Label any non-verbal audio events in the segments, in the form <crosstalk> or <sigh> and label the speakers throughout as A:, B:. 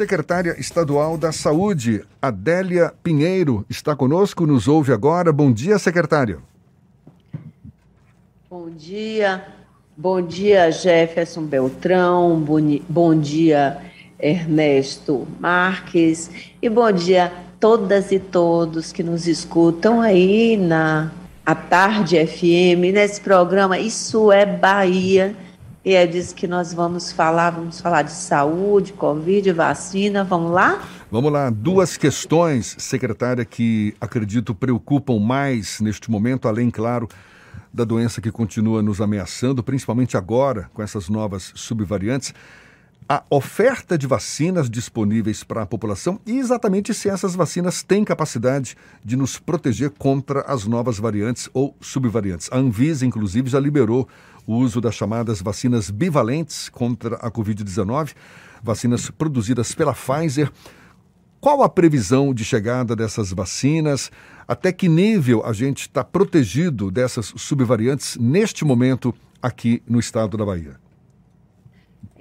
A: Secretária Estadual da Saúde, Adélia Pinheiro, está conosco, nos ouve agora. Bom dia, secretária.
B: Bom dia, bom dia, Jefferson Beltrão, bom dia, Ernesto Marques, e bom dia todas e todos que nos escutam aí na a Tarde FM, nesse programa Isso é Bahia. E é disso que nós vamos falar. Vamos falar de saúde, Covid, vacina. Vamos lá?
A: Vamos lá. Duas questões, secretária, que acredito preocupam mais neste momento, além, claro, da doença que continua nos ameaçando, principalmente agora com essas novas subvariantes a oferta de vacinas disponíveis para a população e exatamente se essas vacinas têm capacidade de nos proteger contra as novas variantes ou subvariantes. A Anvisa, inclusive, já liberou o uso das chamadas vacinas bivalentes contra a Covid-19, vacinas produzidas pela Pfizer. Qual a previsão de chegada dessas vacinas? Até que nível a gente está protegido dessas subvariantes neste momento aqui no estado da Bahia?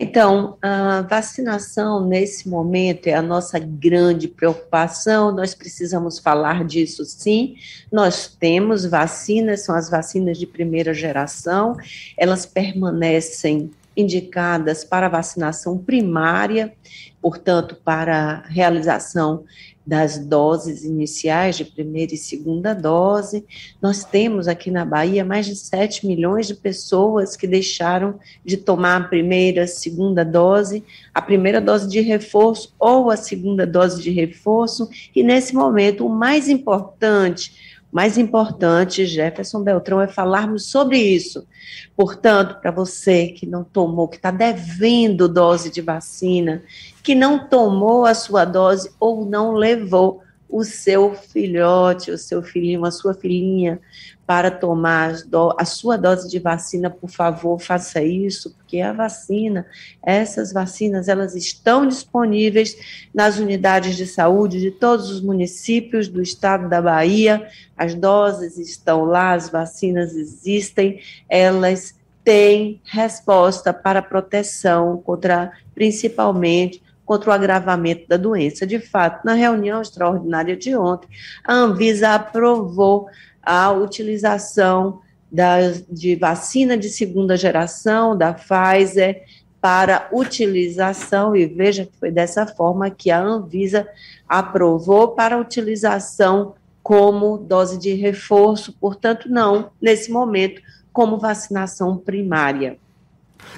B: Então, a vacinação nesse momento é a nossa grande preocupação, nós precisamos falar disso sim. Nós temos vacinas, são as vacinas de primeira geração, elas permanecem indicadas para vacinação primária, portanto, para realização das doses iniciais de primeira e segunda dose. Nós temos aqui na Bahia mais de 7 milhões de pessoas que deixaram de tomar a primeira, segunda dose, a primeira dose de reforço ou a segunda dose de reforço, e nesse momento o mais importante mais importante, Jefferson Beltrão, é falarmos sobre isso. Portanto, para você que não tomou, que está devendo dose de vacina, que não tomou a sua dose ou não levou o seu filhote, o seu filhinho, a sua filhinha para tomar a sua dose de vacina, por favor, faça isso, porque a vacina, essas vacinas, elas estão disponíveis nas unidades de saúde de todos os municípios do estado da Bahia. As doses estão lá, as vacinas existem, elas têm resposta para proteção contra, principalmente, contra o agravamento da doença. De fato, na reunião extraordinária de ontem, a Anvisa aprovou a utilização das, de vacina de segunda geração da Pfizer para utilização, e veja que foi dessa forma que a Anvisa aprovou para utilização como dose de reforço, portanto, não, nesse momento, como vacinação primária.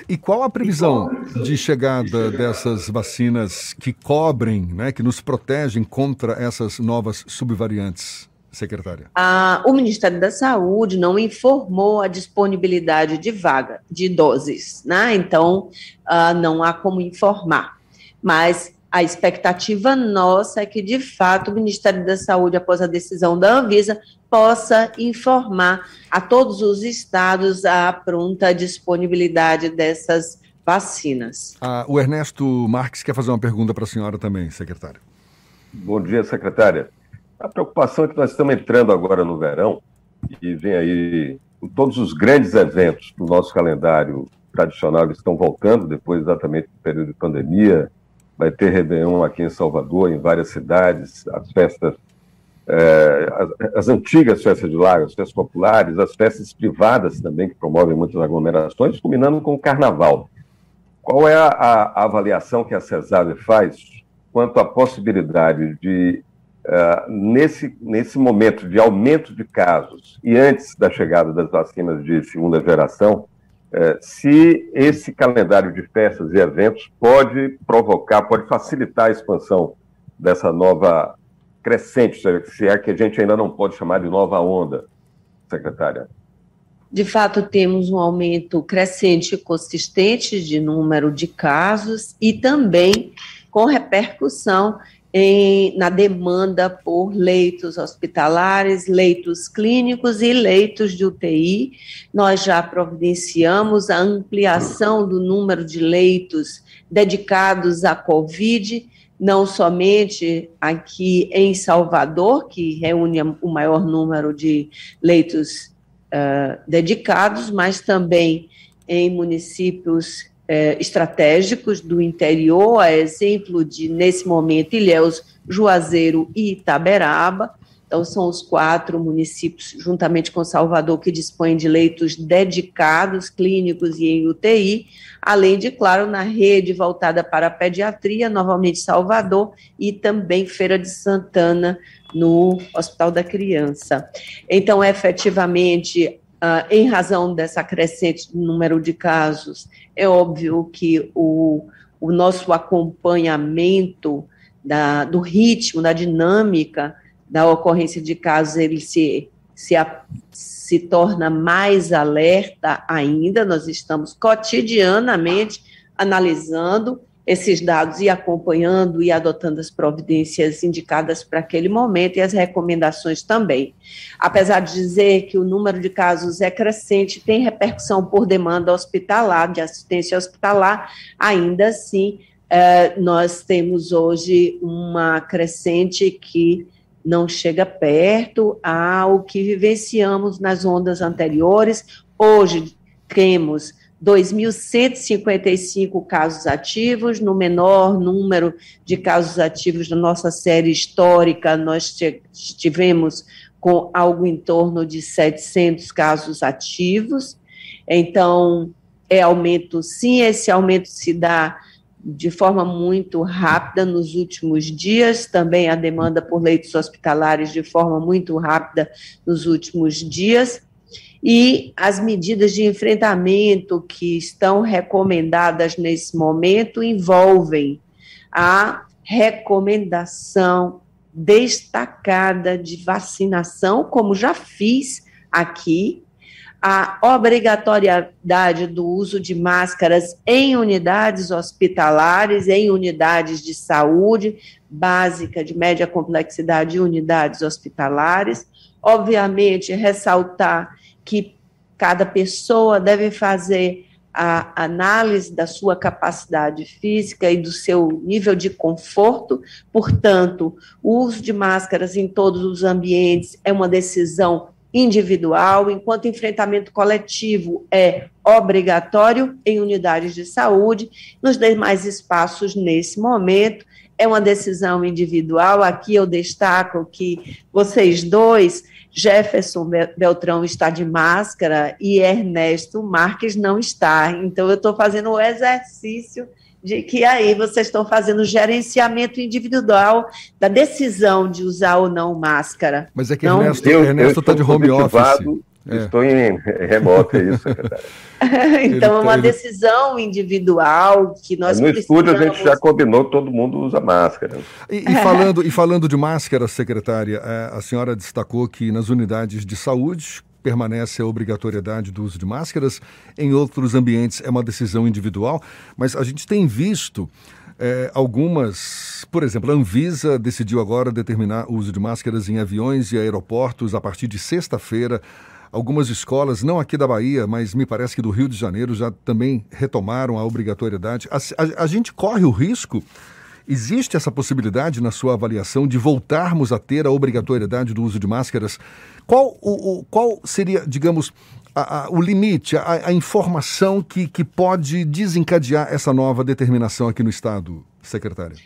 A: E qual a previsão de chegada dessas vacinas que cobrem, né, que nos protegem contra essas novas subvariantes? secretária?
B: Ah, o Ministério da Saúde não informou a disponibilidade de vaga, de doses, né? Então, ah, não há como informar. Mas a expectativa nossa é que, de fato, o Ministério da Saúde, após a decisão da Anvisa, possa informar a todos os estados a pronta disponibilidade dessas vacinas.
A: Ah, o Ernesto Marques quer fazer uma pergunta para a senhora também, secretário.
C: Bom dia, secretária. A preocupação é que nós estamos entrando agora no verão e vem aí todos os grandes eventos do nosso calendário tradicional estão voltando depois exatamente do período de pandemia. Vai ter Réveillon aqui em Salvador, em várias cidades, as festas, é, as, as, antigas festas de lago, as festas populares, as festas privadas também, que promovem muitas aglomerações, culminando com o carnaval. Qual é a, a avaliação que a CESAB faz quanto à possibilidade de Uh, nesse, nesse momento de aumento de casos e antes da chegada das vacinas de segunda geração, uh, se esse calendário de festas e eventos pode provocar, pode facilitar a expansão dessa nova crescente, se é que a gente ainda não pode chamar de nova onda, secretária.
B: De fato, temos um aumento crescente e consistente de número de casos e também com repercussão em, na demanda por leitos hospitalares, leitos clínicos e leitos de UTI. Nós já providenciamos a ampliação do número de leitos dedicados à Covid, não somente aqui em Salvador, que reúne o maior número de leitos uh, dedicados, mas também em municípios é, estratégicos do interior, a exemplo de, nesse momento, Ilhéus, Juazeiro e Itaberaba. Então, são os quatro municípios, juntamente com Salvador, que dispõem de leitos dedicados, clínicos e em UTI, além de, claro, na rede voltada para a pediatria, novamente Salvador, e também Feira de Santana, no Hospital da Criança. Então, efetivamente, Uh, em razão dessa crescente número de casos, é óbvio que o, o nosso acompanhamento da, do ritmo, da dinâmica da ocorrência de casos, ele se, se, se torna mais alerta ainda. Nós estamos cotidianamente analisando esses dados e acompanhando e adotando as providências indicadas para aquele momento e as recomendações também. Apesar de dizer que o número de casos é crescente, tem repercussão por demanda hospitalar, de assistência hospitalar, ainda assim, eh, nós temos hoje uma crescente que não chega perto ao que vivenciamos nas ondas anteriores. Hoje temos 2.155 casos ativos, no menor número de casos ativos da nossa série histórica, nós tivemos com algo em torno de 700 casos ativos. Então, é aumento, sim, esse aumento se dá de forma muito rápida nos últimos dias, também a demanda por leitos hospitalares de forma muito rápida nos últimos dias, e as medidas de enfrentamento que estão recomendadas nesse momento envolvem a recomendação destacada de vacinação, como já fiz aqui, a obrigatoriedade do uso de máscaras em unidades hospitalares, em unidades de saúde básica, de média complexidade e unidades hospitalares. Obviamente, ressaltar que cada pessoa deve fazer a análise da sua capacidade física e do seu nível de conforto, portanto, o uso de máscaras em todos os ambientes é uma decisão individual, enquanto enfrentamento coletivo é obrigatório em unidades de saúde, nos demais espaços nesse momento é uma decisão individual. Aqui eu destaco que vocês dois, Jefferson Beltrão está de máscara e Ernesto Marques não está. Então eu estou fazendo o exercício de que aí vocês estão fazendo gerenciamento individual da decisão de usar ou não máscara.
A: Mas é que não? Ernesto está de home office.
C: É. Estou em remoto, é isso, <laughs>
B: então, é uma decisão individual que nós
C: No estúdio a gente já combinou, todo mundo usa máscara.
A: E, e falando, e falando de máscara, secretária, é, a senhora destacou que nas unidades de saúde, permanece a obrigatoriedade do uso de máscaras, em outros ambientes é uma decisão individual, mas a gente tem visto é, algumas, por exemplo, a Anvisa decidiu agora determinar o uso de máscaras em aviões e aeroportos a partir de sexta-feira. Algumas escolas, não aqui da Bahia, mas me parece que do Rio de Janeiro, já também retomaram a obrigatoriedade. a, a, a gente corre o risco Existe essa possibilidade, na sua avaliação, de voltarmos a ter a obrigatoriedade do uso de máscaras? Qual, o, o qual seria, digamos, a, a, o limite, a, a, informação que, que pode desencadear essa nova determinação aqui no Estado, secretária?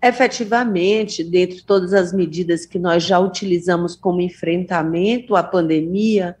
B: Efetivamente, dentre todas as medidas que nós já utilizamos como enfrentamento à pandemia,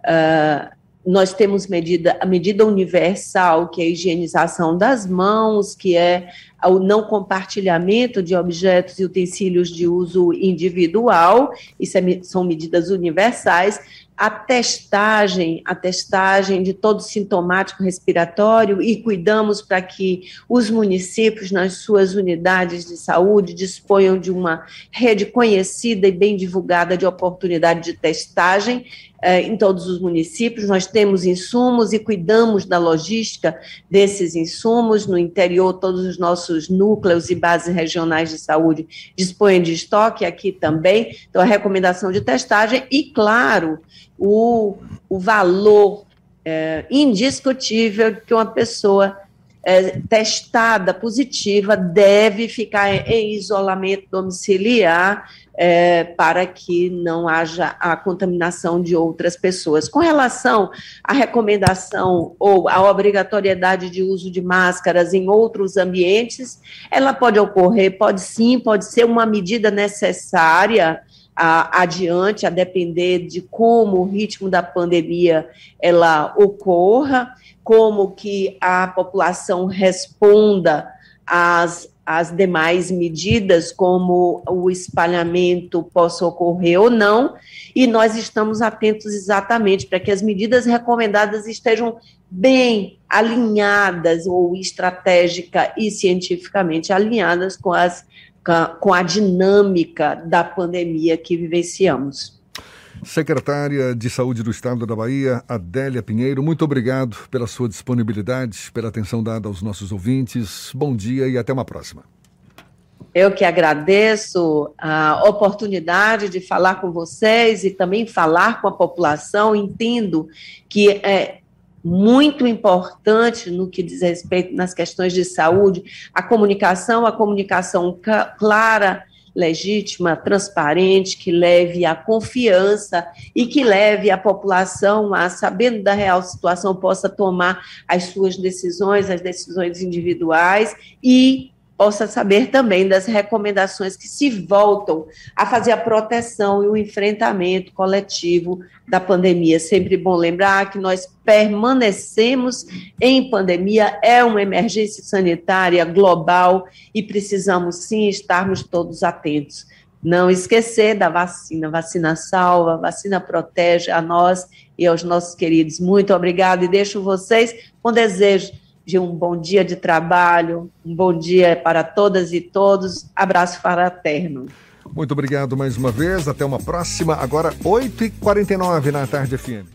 B: uh, nós temos medida, a medida universal, que é a higienização das mãos, que é o não compartilhamento de objetos e utensílios de uso individual, isso é, são medidas universais, a testagem, a testagem de todo sintomático respiratório e cuidamos para que os municípios, nas suas unidades de saúde, disponham de uma rede conhecida e bem divulgada de oportunidade de testagem eh, em todos os municípios. Nós temos insumos e cuidamos da logística desses insumos. No interior, todos os nossos núcleos e bases regionais de saúde dispõem de estoque, aqui também. Então, a recomendação de testagem e, claro, o, o valor é, indiscutível que uma pessoa é, testada positiva deve ficar em isolamento domiciliar é, para que não haja a contaminação de outras pessoas. Com relação à recomendação ou à obrigatoriedade de uso de máscaras em outros ambientes, ela pode ocorrer, pode sim, pode ser uma medida necessária a, adiante, a depender de como o ritmo da pandemia ela ocorra, como que a população responda às, às demais medidas, como o espalhamento possa ocorrer ou não, e nós estamos atentos exatamente para que as medidas recomendadas estejam bem alinhadas ou estratégica e cientificamente alinhadas com as com a dinâmica da pandemia que vivenciamos.
A: Secretária de Saúde do Estado da Bahia, Adélia Pinheiro, muito obrigado pela sua disponibilidade, pela atenção dada aos nossos ouvintes. Bom dia e até uma próxima.
B: Eu que agradeço a oportunidade de falar com vocês e também falar com a população. Entendo que é, muito importante no que diz respeito nas questões de saúde, a comunicação, a comunicação clara, legítima, transparente, que leve a confiança e que leve a população a, sabendo da real situação, possa tomar as suas decisões, as decisões individuais e possa saber também das recomendações que se voltam a fazer a proteção e o enfrentamento coletivo da pandemia. Sempre bom lembrar que nós permanecemos em pandemia, é uma emergência sanitária global e precisamos sim estarmos todos atentos. Não esquecer da vacina. Vacina salva, vacina protege a nós e aos nossos queridos. Muito obrigado e deixo vocês com desejo de um bom dia de trabalho, um bom dia para todas e todos. Abraço fraterno.
A: Muito obrigado mais uma vez. Até uma próxima. Agora, 8h49 na tarde FM.